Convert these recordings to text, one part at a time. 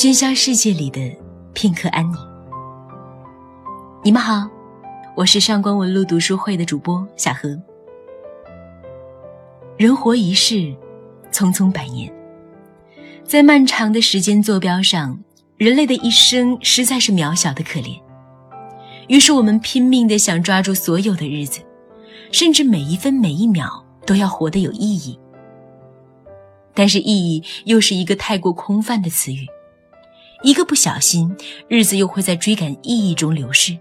喧嚣世界里的片刻安宁。你们好，我是上官文露读书会的主播小何。人活一世，匆匆百年，在漫长的时间坐标上，人类的一生实在是渺小的可怜。于是我们拼命的想抓住所有的日子，甚至每一分每一秒都要活得有意义。但是意义又是一个太过空泛的词语，一个不小心，日子又会在追赶意义中流逝。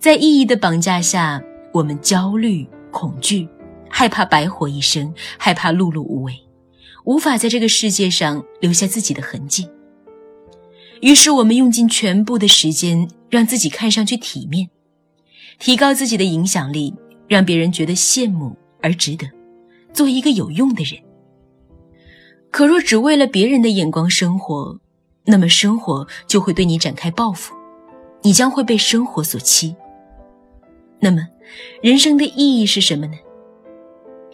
在意义的绑架下，我们焦虑、恐惧，害怕白活一生，害怕碌碌无为，无法在这个世界上留下自己的痕迹。于是我们用尽全部的时间，让自己看上去体面，提高自己的影响力，让别人觉得羡慕而值得，做一个有用的人。可若只为了别人的眼光生活，那么生活就会对你展开报复，你将会被生活所欺。那么，人生的意义是什么呢？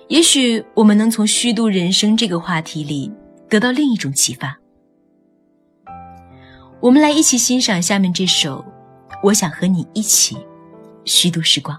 也许我们能从虚度人生这个话题里得到另一种启发。我们来一起欣赏下面这首《我想和你一起虚度时光》。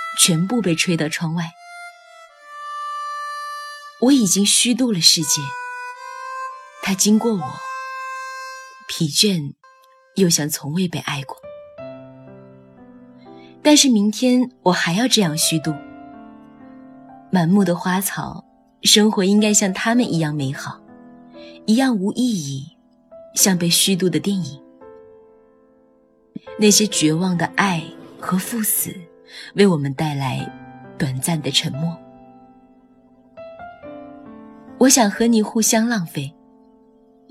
全部被吹到窗外。我已经虚度了世界，它经过我，疲倦，又像从未被爱过。但是明天我还要这样虚度。满目的花草，生活应该像他们一样美好，一样无意义，像被虚度的电影。那些绝望的爱和赴死，为我们带来短暂的沉默。我想和你互相浪费，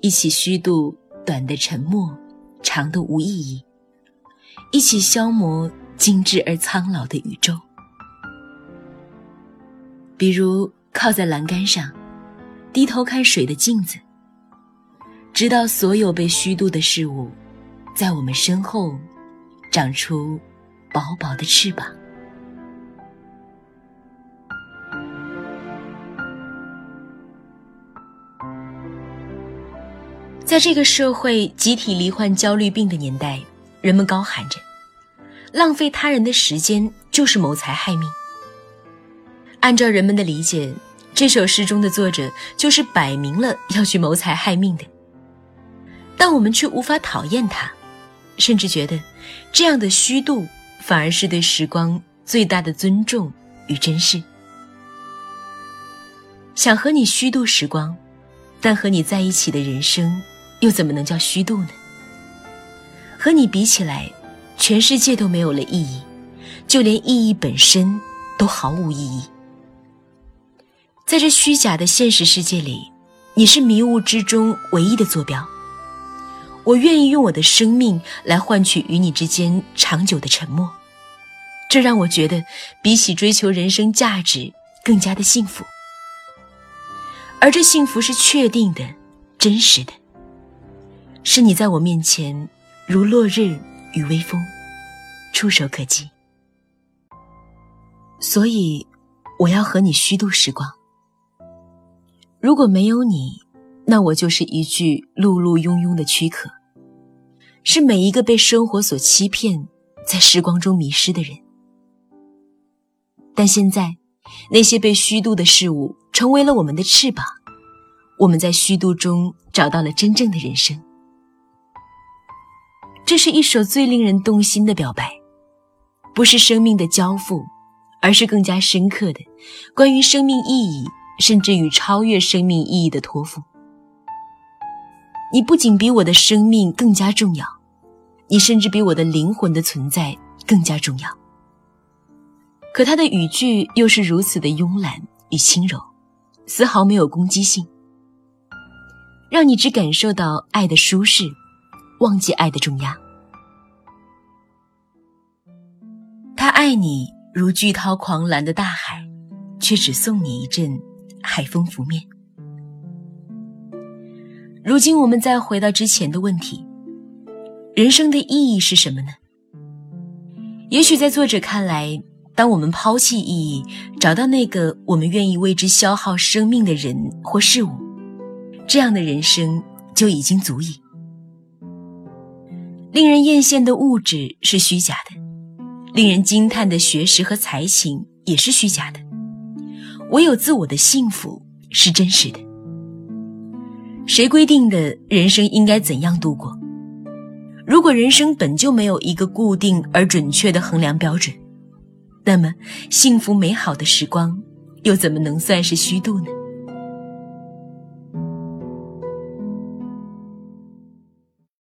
一起虚度短的沉默，长的无意义，一起消磨。精致而苍老的宇宙，比如靠在栏杆上，低头看水的镜子，直到所有被虚度的事物，在我们身后长出薄薄的翅膀。在这个社会集体罹患焦虑病的年代，人们高喊着。浪费他人的时间就是谋财害命。按照人们的理解，这首诗中的作者就是摆明了要去谋财害命的。但我们却无法讨厌他，甚至觉得这样的虚度反而是对时光最大的尊重与珍视。想和你虚度时光，但和你在一起的人生又怎么能叫虚度呢？和你比起来。全世界都没有了意义，就连意义本身都毫无意义。在这虚假的现实世界里，你是迷雾之中唯一的坐标。我愿意用我的生命来换取与你之间长久的沉默，这让我觉得比起追求人生价值更加的幸福。而这幸福是确定的、真实的，是你在我面前如落日。与微风，触手可及。所以，我要和你虚度时光。如果没有你，那我就是一具碌碌庸庸的躯壳，是每一个被生活所欺骗，在时光中迷失的人。但现在，那些被虚度的事物成为了我们的翅膀，我们在虚度中找到了真正的人生。这是一首最令人动心的表白，不是生命的交付，而是更加深刻的关于生命意义，甚至与超越生命意义的托付。你不仅比我的生命更加重要，你甚至比我的灵魂的存在更加重要。可他的语句又是如此的慵懒与轻柔，丝毫没有攻击性，让你只感受到爱的舒适，忘记爱的重压。他爱你如巨涛狂澜的大海，却只送你一阵海风拂面。如今，我们再回到之前的问题：人生的意义是什么呢？也许在作者看来。当我们抛弃意义，找到那个我们愿意为之消耗生命的人或事物，这样的人生就已经足以。令人艳羡的物质是虚假的，令人惊叹的学识和才情也是虚假的，唯有自我的幸福是真实的。谁规定的人生应该怎样度过？如果人生本就没有一个固定而准确的衡量标准。那么，幸福美好的时光，又怎么能算是虚度呢？